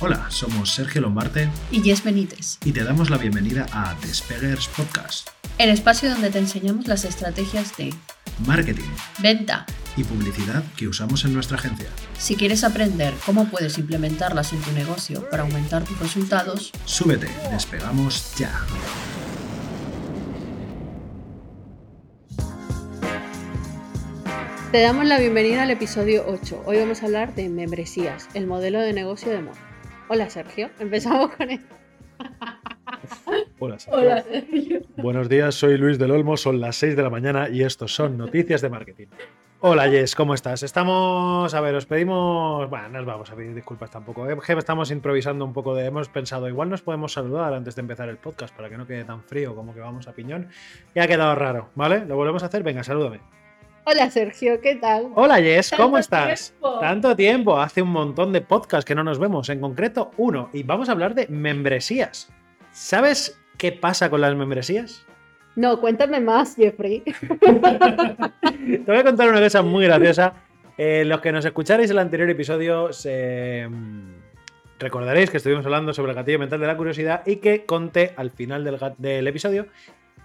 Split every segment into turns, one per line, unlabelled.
Hola, somos Sergio Lombarte
y Jess Benítez.
y te damos la bienvenida a Despeguers Podcast,
El espacio donde te enseñamos las estrategias de
marketing
venta.
y publicidad que usamos en nuestra agencia.
Si quieres aprender cómo puedes implementarlas en tu negocio para aumentar tus resultados,
Súbete, despegamos ya.
Te damos la bienvenida al episodio 8. Hoy vamos a hablar de membresías, el modelo de negocio de moda. Hola Sergio, empezamos con esto.
Hola, Sergio.
Sergio.
Buenos días, soy Luis del Olmo, son las 6 de la mañana y estos son Noticias de Marketing. Hola Jess, ¿cómo estás? Estamos, a ver, os pedimos, bueno, no os vamos a pedir disculpas tampoco, ¿eh? estamos improvisando un poco de, hemos pensado, igual nos podemos saludar antes de empezar el podcast para que no quede tan frío como que vamos a piñón. Y ha quedado raro, ¿vale? ¿Lo volvemos a hacer? Venga, salúdame.
Hola Sergio, ¿qué tal?
Hola Jess, ¿cómo estás?
tiempo.
Tanto tiempo, hace un montón de podcasts que no nos vemos, en concreto uno, y vamos a hablar de membresías. ¿Sabes qué pasa con las membresías?
No, cuéntame más, Jeffrey.
Te voy a contar una cosa muy graciosa. Eh, los que nos escucharéis el anterior episodio se, mm, recordaréis que estuvimos hablando sobre el gatillo mental de la curiosidad y que conté al final del episodio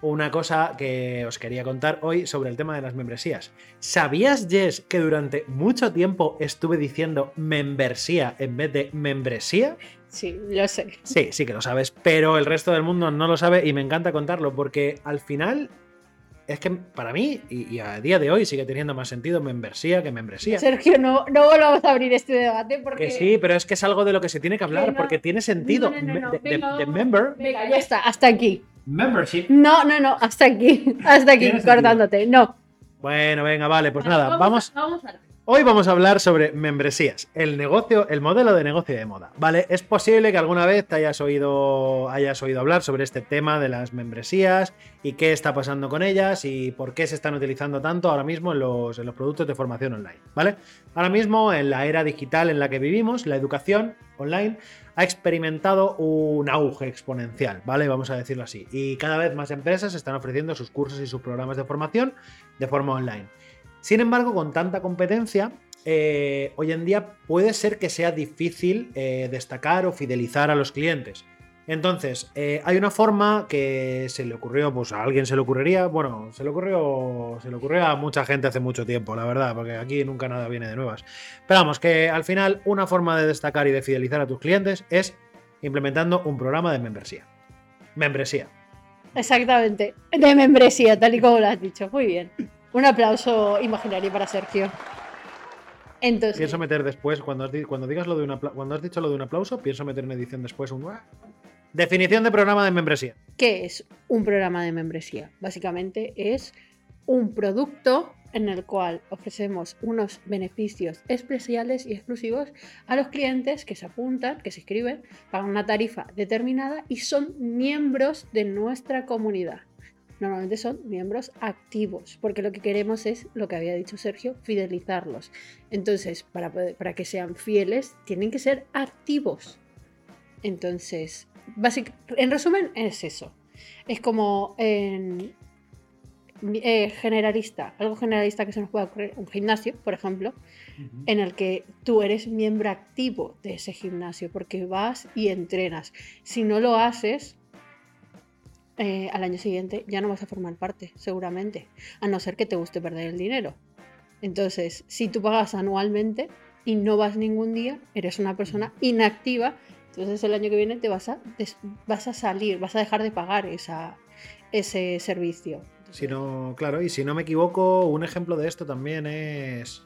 una cosa que os quería contar hoy sobre el tema de las membresías. ¿Sabías, Jess, que durante mucho tiempo estuve diciendo membresía en vez de membresía?
Sí, lo sé.
Sí, sí que lo sabes, pero el resto del mundo no lo sabe y me encanta contarlo porque al final es que para mí y, y a día de hoy sigue teniendo más sentido membresía que membresía.
Sergio, no, no volvamos a abrir este debate porque...
Que sí, pero es que es algo de lo que se tiene que hablar
no.
porque tiene sentido.
No, no, no, no,
Me- de, de-
venga,
de member.
Venga, ya está, hasta aquí.
Membership.
No, no, no, hasta aquí. Hasta aquí, cortándote. No.
Bueno, venga, vale, pues nada,
vamos.
vamos.
a- vamos a-
Hoy vamos a hablar sobre membresías, el negocio, el modelo de negocio de moda. Vale, es posible que alguna vez te hayas oído, hayas oído hablar sobre este tema de las membresías y qué está pasando con ellas y por qué se están utilizando tanto ahora mismo en los, en los productos de formación online. ¿Vale? Ahora mismo, en la era digital en la que vivimos, la educación online ha experimentado un auge exponencial, ¿vale? Vamos a decirlo así. Y cada vez más empresas están ofreciendo sus cursos y sus programas de formación de forma online. Sin embargo, con tanta competencia, eh, hoy en día puede ser que sea difícil eh, destacar o fidelizar a los clientes. Entonces, eh, hay una forma que se le ocurrió, pues a alguien se le ocurriría, bueno, se le ocurrió, se le ocurrió a mucha gente hace mucho tiempo, la verdad, porque aquí nunca nada viene de nuevas. Pero vamos, que al final una forma de destacar y de fidelizar a tus clientes es implementando un programa de membresía. Membresía.
Exactamente. De membresía, tal y como lo has dicho. Muy bien. Un aplauso imaginario para Sergio. Entonces,
Pienso meter después, cuando has, cuando digas lo de un apla- cuando has dicho lo de un aplauso, pienso meter en edición después un. Definición de programa de membresía.
¿qué es un programa de membresía? Básicamente es un producto en el cual ofrecemos unos beneficios especiales y exclusivos a los clientes que se apuntan, que se inscriben, pagan una tarifa determinada y son miembros de nuestra comunidad. Normalmente son miembros activos, porque lo que queremos es, lo que había dicho Sergio, fidelizarlos. Entonces, para, poder- para que sean fieles, tienen que ser activos. Entonces, básic- en resumen, es eso. Es como en eh, generalista, algo generalista que se nos pueda ocurrir, un gimnasio, por ejemplo, en el que tú eres miembro activo de ese gimnasio, porque vas y entrenas. Si no lo haces, eh, al año siguiente ya no vas a formar parte, seguramente, a no ser que te guste perder el dinero. Entonces, si tú pagas anualmente y no vas ningún día, eres una persona inactiva, entonces el año que viene te vas a, vas a salir, vas a dejar de pagar esa, ese servicio.
Si no, claro, y si no me equivoco, un ejemplo de esto también es.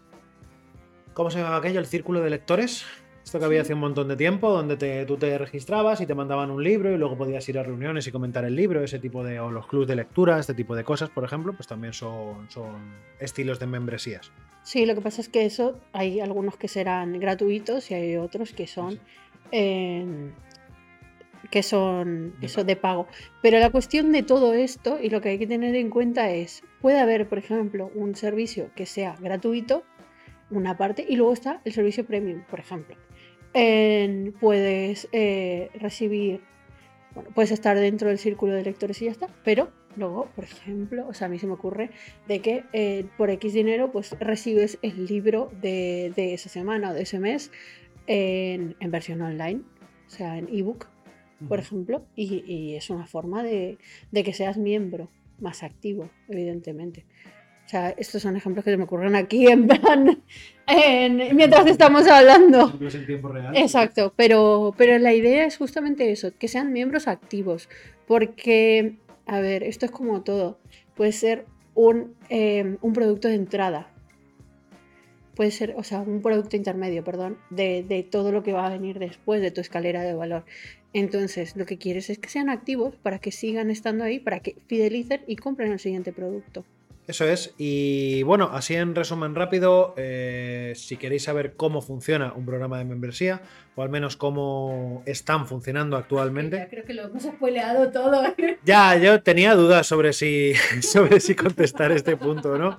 ¿Cómo se llamaba aquello? El círculo de lectores. Esto que había hace un montón de tiempo, donde te- tú te registrabas y te mandaban un libro y luego podías ir a reuniones y comentar el libro, ese tipo de. o los clubs de lectura, este tipo de cosas, por ejemplo, pues también son, son estilos de membresías.
Sí, lo que pasa es que eso hay algunos que serán gratuitos y hay otros que son eh, que son
De
eso de pago. Pero la cuestión de todo esto y lo que hay que tener en cuenta es puede haber, por ejemplo, un servicio que sea gratuito, una parte, y luego está el servicio premium, por ejemplo. En- puedes eh, recibir, bueno, puedes estar dentro del círculo de lectores y ya está, pero luego, por ejemplo, o sea, a mí se me ocurre de que eh, por X dinero, pues recibes el libro de, de esa semana o de ese mes en, en versión online. o sea, en ebook, por ejemplo, y, y es una forma de, de que seas miembro más activo, evidentemente. O sea, estos son ejemplos que se me ocurren aquí en plan, en- mientras estamos hablando.
En tiempo real.
Exacto, pero, pero la idea es justamente eso, que sean miembros activos, porque, a ver, esto es como todo, puede ser un, eh, un producto de entrada, puede ser, o sea, un producto intermedio, perdón, de, de todo lo que va a venir después de tu escalera de valor. Entonces, lo que quieres es que sean activos para que sigan estando ahí, para que fidelicen y compren el siguiente producto.
Eso es. Y bueno, así en resumen rápido, eh, si queréis saber cómo funciona un programa de membresía, o al menos cómo están funcionando actualmente.
creo que lo hemos spoileado todo.
Ya, yo tenía dudas sobre si, sobre si contestar este punto o no.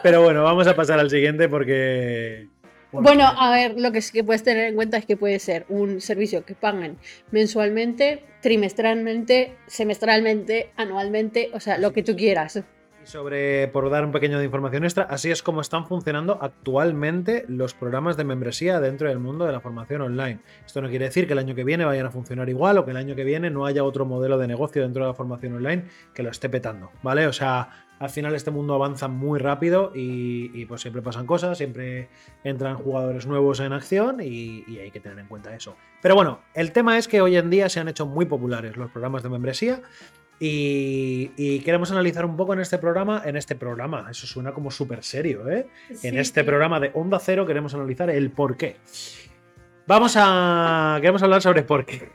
Pero bueno, vamos a pasar al siguiente porque. porque-
Bueno, a ver, lo que sí que puedes tener en cuenta es que puede ser un servicio que paguen mensualmente, trimestralmente, semestralmente, anualmente, o sea, lo que tú quieras.
Y sobre, por dar un pequeño de información extra, así es como están funcionando actualmente los programas de membresía dentro del mundo de la formación online. Esto no quiere decir que el año que viene vayan a funcionar igual o que el año que viene no haya otro modelo de negocio dentro de la formación online que lo esté petando, ¿vale? O sea, al final este mundo avanza muy rápido y, pues siempre pasan cosas, siempre entran jugadores nuevos en acción y hay que tener en cuenta eso. Pero bueno, el tema es que hoy en día se han hecho muy populares los programas de membresía. Y, y queremos analizar un poco en este programa, en este programa, eso suena como súper serio, ¿eh? en este programa de Onda Cero queremos analizar el por qué. Vamos a... Queremos hablar sobre por qué.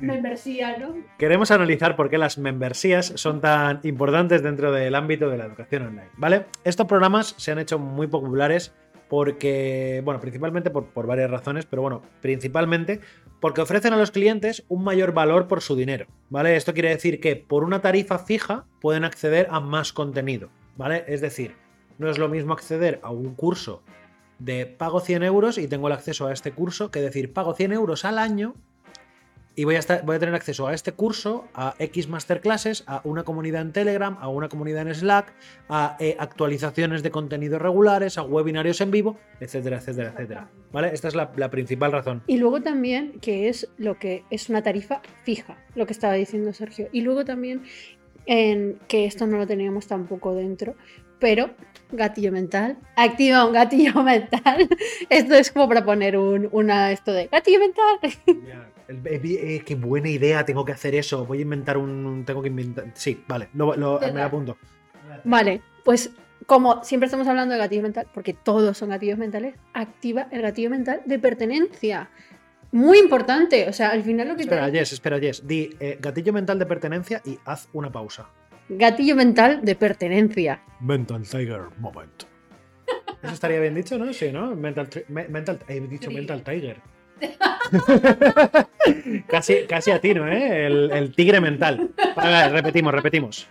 Membresía, ¿no?
Queremos analizar por qué las membresías son tan importantes dentro del ámbito de la educación online, ¿vale? Estos programas se han hecho muy populares porque, bueno, principalmente por, por varias razones, pero bueno, principalmente porque ofrecen a los clientes un mayor valor por su dinero, ¿vale? Esto quiere decir que por una tarifa fija pueden acceder a más contenido, ¿vale? Es decir, no es lo mismo acceder a un curso de pago 100 euros y tengo el acceso a este curso que decir pago 100 euros al año y voy a, estar, voy a tener acceso a este curso, a X masterclasses, a una comunidad en Telegram, a una comunidad en Slack, a eh, actualizaciones de contenidos regulares, a webinarios en vivo, etcétera, etcétera, etcétera. ¿Vale? Esta es la, la principal razón.
Y luego también que es lo que es una tarifa fija, lo que estaba diciendo Sergio. Y luego también en que esto no lo teníamos tampoco dentro, pero gatillo mental, activa un gatillo mental. Esto es como para poner un, una esto de gatillo mental.
El- eh, eh, qué buena idea, tengo que hacer eso. Voy a inventar un. Tengo que inventar. Sí, vale, lo, lo- me lo apunto.
Vale, pues como siempre estamos hablando de gatillo mental, porque todos son gatillos mentales, activa el gatillo mental de pertenencia. Muy importante, o sea, al final lo que
Espera,
te...
Jess, espera, Jess. Di eh, gatillo mental de pertenencia y haz una pausa.
Gatillo mental de pertenencia.
Mental Tiger Moment. Eso estaría bien dicho, ¿no? Sí, ¿no? Mental, me- mental he dicho Mental Tiger. casi, casi a ti, ¿no? ¿Eh? El, el tigre mental. Vale, repetimos, repetimos.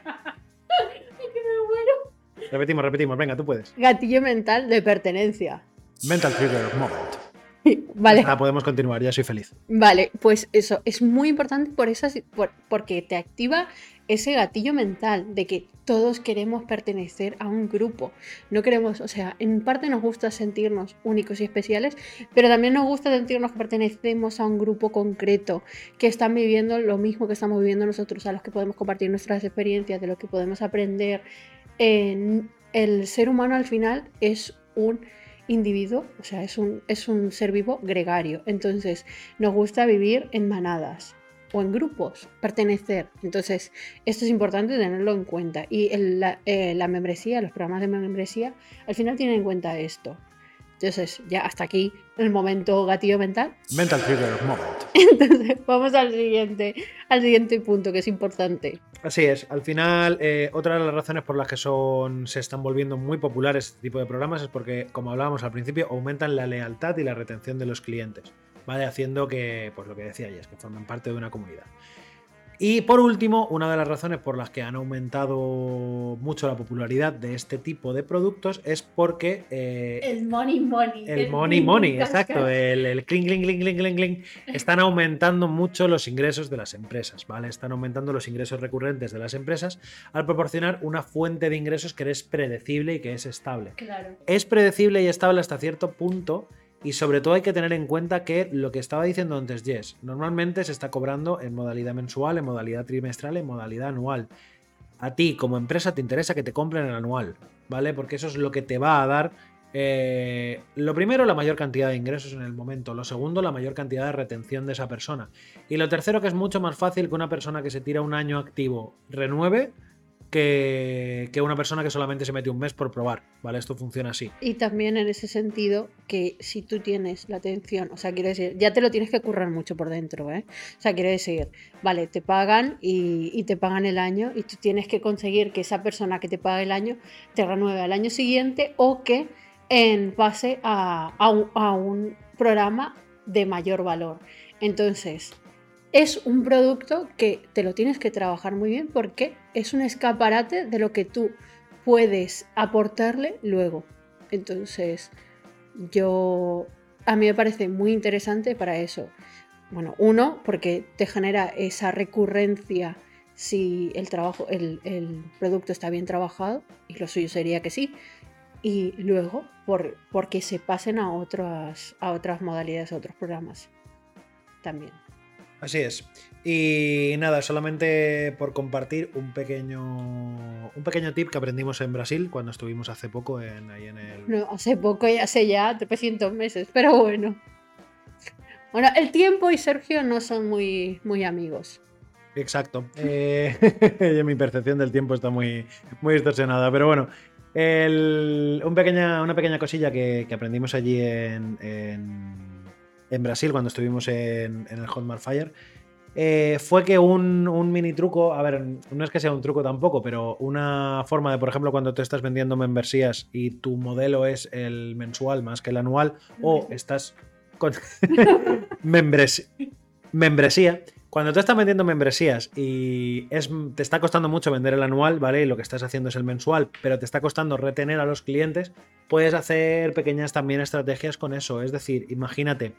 Repetimos, repetimos. Venga, tú puedes.
Gatillo mental de pertenencia.
Mental Trigger Moment.
Vale,
Ah, podemos continuar, ya soy feliz.
vale, pues eso es muy importante por esas, por- porque te activa ese gatillo mental de que todos queremos pertenecer a un grupo. No queremos, o sea, en parte nos gusta sentirnos únicos y especiales, pero también nos gusta sentirnos que pertenecemos a un grupo concreto, que están viviendo lo mismo que estamos viviendo nosotros, a los que podemos compartir nuestras experiencias, de lo que podemos aprender. En- el ser humano al final es un individuo, o sea, es un, es un ser vivo gregario. Entonces, nos gusta vivir en manadas o en grupos, pertenecer. Entonces, esto es importante tenerlo en cuenta. Y el- la, eh, la membresía, los programas de membresía, al final tienen en cuenta esto. Entonces, ya hasta aquí el momento gatillo mental.
Mental Trigger Moment.
Entonces, vamos al siguiente, al siguiente punto que es importante.
Así es, al final, eh, otra de las razones por las que son, se están volviendo muy populares este tipo de programas es porque, como hablábamos al principio, aumentan la lealtad y la retención de los clientes, ¿vale? Haciendo que, pues lo que decía es que formen parte de una comunidad. Y por último, una de las razones por las que han aumentado mucho la popularidad de este tipo de productos es porque eh,
money money.
el money money, exacto, el, el cling, cling, cling, cling, cling, cling, están aumentando mucho los ingresos de las empresas, ¿vale? Están aumentando los ingresos recurrentes de las empresas al proporcionar una fuente de ingresos que es predecible y que es estable.
Claro.
Es predecible y estable hasta cierto punto Y sobre todo hay que tener en cuenta que lo que estaba diciendo antes Jess, normalmente se está cobrando en modalidad mensual, en modalidad trimestral, en modalidad anual. A ti como empresa te interesa que te compren el anual, ¿vale? Porque eso es lo que te va a dar eh, lo primero, la mayor cantidad de ingresos en el momento. Lo segundo, la mayor cantidad de retención de esa persona. Y lo tercero, que es mucho más fácil que una persona que se tira un año activo renueve que, una persona que solamente se mete un mes por probar, ¿vale? Esto funciona así.
Y también en ese sentido que si tú tienes la atención, o sea, quiero decir, ya te lo tienes que currar mucho por dentro, ¿eh? O sea, quiero decir, vale, te pagan y, te pagan el año y tú tienes que conseguir que esa persona que te paga el año te renueve al año siguiente o que en un- a un programa de mayor valor. Entonces, es un producto que te lo tienes que trabajar muy bien porque es un escaparate de lo que tú puedes aportarle luego. Entonces, yo a mí me parece muy interesante para eso. Bueno, uno, porque te genera esa recurrencia si el trabajo, el, producto está bien trabajado, y lo suyo sería que sí. Y luego, por, porque se pasen a otras modalidades, a otros programas. También.
Así es. Y nada, solamente por compartir un pequeño, un pequeño tip que aprendimos en Brasil cuando estuvimos hace poco en, ahí en el...
No, hace poco y hace ya 300 meses, pero bueno. Bueno, el tiempo y Sergio no son muy, muy amigos.
Exacto. Eh, mi percepción del tiempo está muy, muy distorsionada, pero bueno. el- un pequeña, una pequeña cosilla que, que aprendimos allí en, en- en Brasil cuando estuvimos en, en el Hotmart Fire eh, fue que un, un mini truco, a ver, no es que sea un truco tampoco, pero una forma de, por ejemplo, cuando te estás vendiendo membresías y tu modelo es el mensual más que el anual, o estás con membres- membresía, cuando te estás vendiendo membresías y es, te está costando mucho vender el anual, ¿vale? Y lo que estás haciendo es el mensual, pero te está costando retener a los clientes, puedes hacer pequeñas también estrategias con eso. Es decir, imagínate,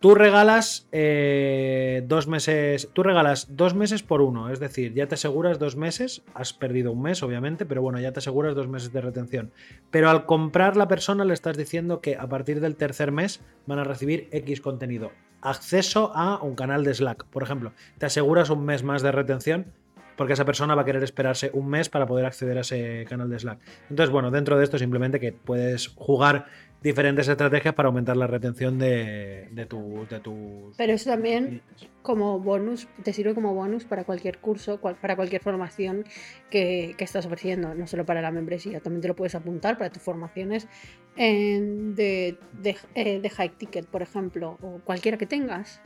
tú regalas eh, dos meses, tú regalas dos meses por uno, es decir, ya te aseguras dos meses, has perdido un mes, obviamente, pero bueno, ya te aseguras dos meses de retención. Pero al comprar la persona le estás diciendo que a partir del tercer mes van a recibir X contenido. Acceso a un canal de Slack, por ejemplo. Te aseguras un mes más de retención porque esa persona va a querer esperarse un mes para poder acceder a ese canal de Slack. Entonces, bueno, dentro de esto simplemente que puedes jugar diferentes estrategias para aumentar la retención de, de, tu- de tus...
Pero eso también como bonus, te sirve como bonus para cualquier curso, cual- para cualquier formación que, que estás ofreciendo, no solo para la membresía, también te lo puedes apuntar para tus formaciones en- de, de, eh, de high ticket, por ejemplo, o cualquiera que tengas,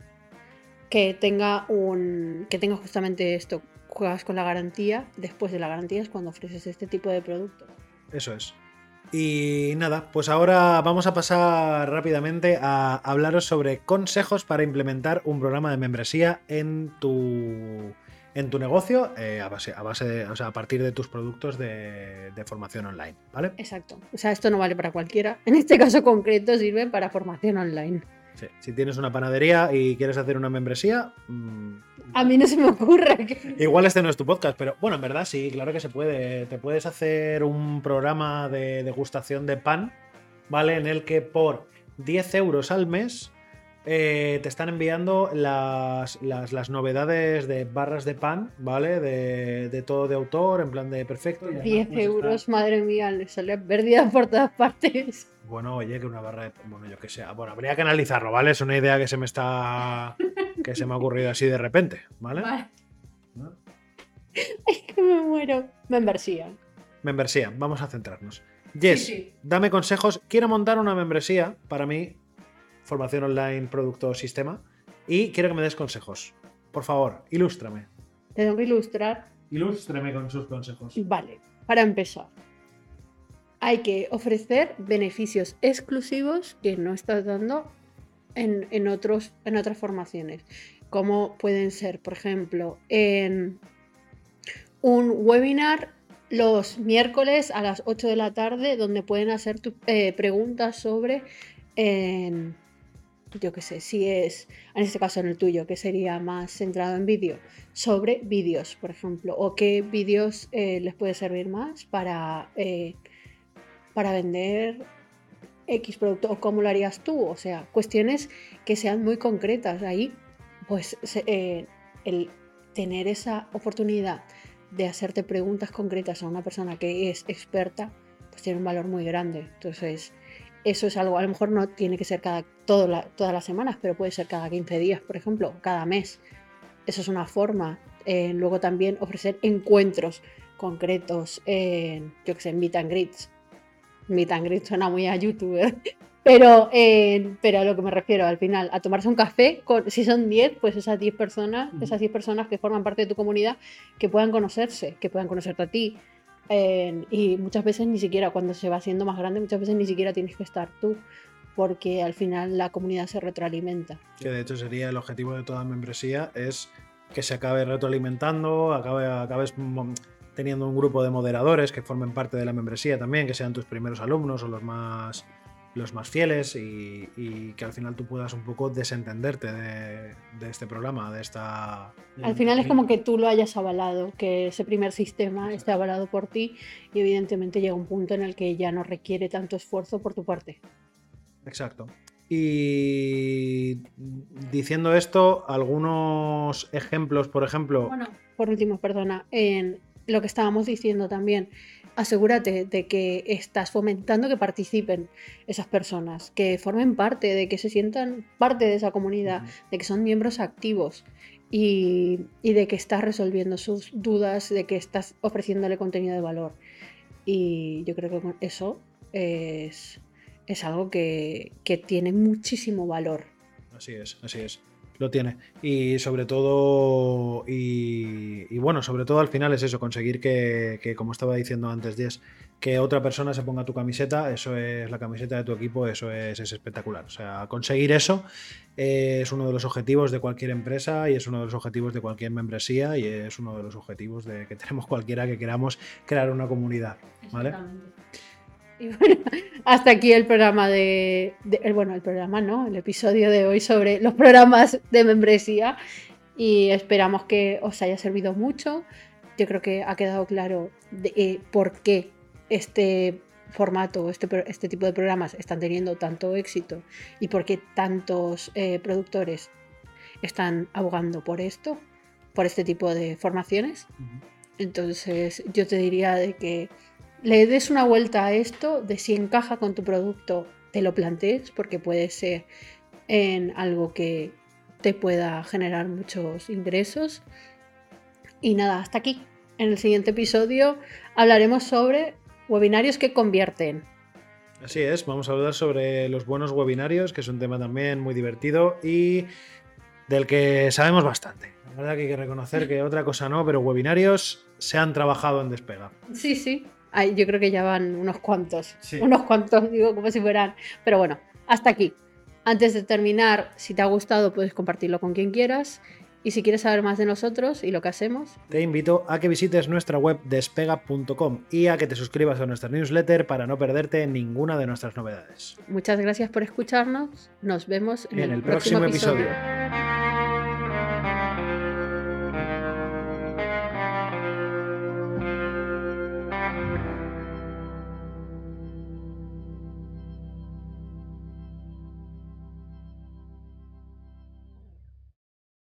que tenga un que tenga justamente esto, juegas con la garantía, después de la garantía es cuando ofreces este tipo de producto.
Eso es. Y nada, pues ahora vamos a pasar rápidamente a hablaros sobre consejos para implementar un programa de membresía en tu, en tu negocio eh, a, base, a, base de- o sea, a partir de tus productos de, de formación online, ¿vale?
Exacto. O sea, esto no vale para cualquiera. En este caso concreto sirve para formación online.
Sí. Si tienes una panadería y quieres hacer una membresía, mm,
A mí no se me ocurre que...
Igual este no es tu podcast, pero bueno, en verdad sí, claro que se puede. Te puedes hacer un programa de degustación de pan, ¿vale? En el que por 10 euros al mes eh, te están enviando las, las, las novedades de barras de pan, ¿vale? De, de todo de autor, en plan de perfecto. y además,
10
pues, está-
euros, madre mía, le sale pérdida por todas partes.
Bueno, oye, que una barra de bueno, yo que sé. Bueno, habría que analizarlo, ¿vale? Es una idea que se me está. que se me ha ocurrido así de repente, ¿vale?
Vale.
¿No?
Es que me muero. Membresía.
Membresía, vamos a centrarnos. Yes,
Sí, sí.
dame consejos. Quiero montar una membresía para mí, formación online, producto sistema, y quiero que me des consejos. Por favor, ilústrame.
Te tengo que ilustrar.
Ilústrame con sus consejos.
Vale, para empezar. Hay que ofrecer beneficios exclusivos que no estás dando en, otros, en otras formaciones. Como pueden ser, por ejemplo, en un webinar los miércoles a las 8 de la tarde donde pueden hacer eh, preguntas sobre, yo qué sé, si es, en este caso en el tuyo, que sería más centrado en vídeo, sobre vídeos, por ejemplo, o qué vídeos eh, les puede servir más para, eh, para vender X producto o cómo lo harías tú. O sea, cuestiones que sean muy concretas. Ahí, pues, eh, el tener esa oportunidad de hacerte preguntas concretas a una persona que es experta, pues tiene un valor muy grande. Entonces, eso es algo, a lo mejor no tiene que ser cada, todo todas las semanas, pero puede ser cada 15 días, por ejemplo, cada mes. Eso es una forma. Eh, luego también ofrecer encuentros concretos en, yo que sé, meet and greets. Meet and greets suena muy a youtuber. Pero, eh, pero a lo que me refiero, al final, a tomarse un café, con, si son 10, pues esas 10 personas, esas 10 personas que forman parte de tu comunidad, que puedan conocerse, que puedan conocerte a ti. Eh, y muchas veces ni siquiera, cuando se va haciendo más grande, muchas veces ni siquiera tienes que estar tú, porque al final la comunidad se retroalimenta.
Que de hecho sería el objetivo de toda membresía, es que se acabe retroalimentando, acabe, acabes mo- teniendo un grupo de moderadores que formen parte de la membresía también, que sean tus primeros alumnos o los más, los más fieles y, y que al final tú puedas un poco desentenderte de, de este programa, de esta...
Al final es como que tú lo hayas avalado, que ese primer sistema esté avalado por ti y evidentemente llega un punto en el que ya no requiere tanto esfuerzo por tu parte.
Exacto. Y diciendo esto, algunos ejemplos, por ejemplo,
Bueno, por último, perdona, en lo que estábamos diciendo también, asegúrate de que estás fomentando que participen esas personas, que formen parte, de que se sientan parte de esa comunidad, de que son miembros activos y, y de que estás resolviendo sus dudas, de que estás ofreciéndole contenido de valor. Y yo creo que con eso es, es algo que, que tiene muchísimo valor.
Así es, así es. Lo tiene. Y sobre todo, y, bueno, sobre todo al final es eso, conseguir que, como estaba diciendo antes, Jess, que otra persona se ponga tu camiseta, eso es la camiseta de tu equipo, eso es, es espectacular. O sea, conseguir eso eh, es uno de los objetivos de cualquier empresa y es uno de los objetivos de cualquier membresía y es uno de los objetivos de que tenemos cualquiera que queramos crear una comunidad.
Y bueno, hasta aquí el programa de, bueno, el programa no, el episodio de hoy sobre los programas de membresía y esperamos que os haya servido mucho. Yo creo que ha quedado claro de, eh, por qué este formato, este, este tipo de programas están teniendo tanto éxito y por qué tantos eh, productores están abogando por esto, por este tipo de formaciones. Entonces yo te diría de que le des una vuelta a esto, de si encaja con tu producto, te lo plantees, porque puede ser en algo que te pueda generar muchos ingresos. Y nada, hasta aquí. En el siguiente episodio hablaremos sobre webinarios que convierten.
Así es, vamos a hablar sobre los buenos webinarios, que es un tema también muy divertido y del que sabemos bastante. La verdad que hay que reconocer que otra cosa no, pero webinarios se han trabajado en Despega.
Sí, sí. Ay, yo creo que ya van unos cuantos.
Sí.
Unos cuantos, digo, como si fueran. Pero bueno, hasta aquí. Antes de terminar, si te ha gustado, puedes compartirlo con quien quieras. Y si quieres saber más de nosotros y lo que hacemos,
Te invito a que visites nuestra web despega.com y a que te suscribas a nuestra newsletter para no perderte ninguna de nuestras novedades.
muchas gracias por escucharnos. Nos vemos en,
En el próximo episodio.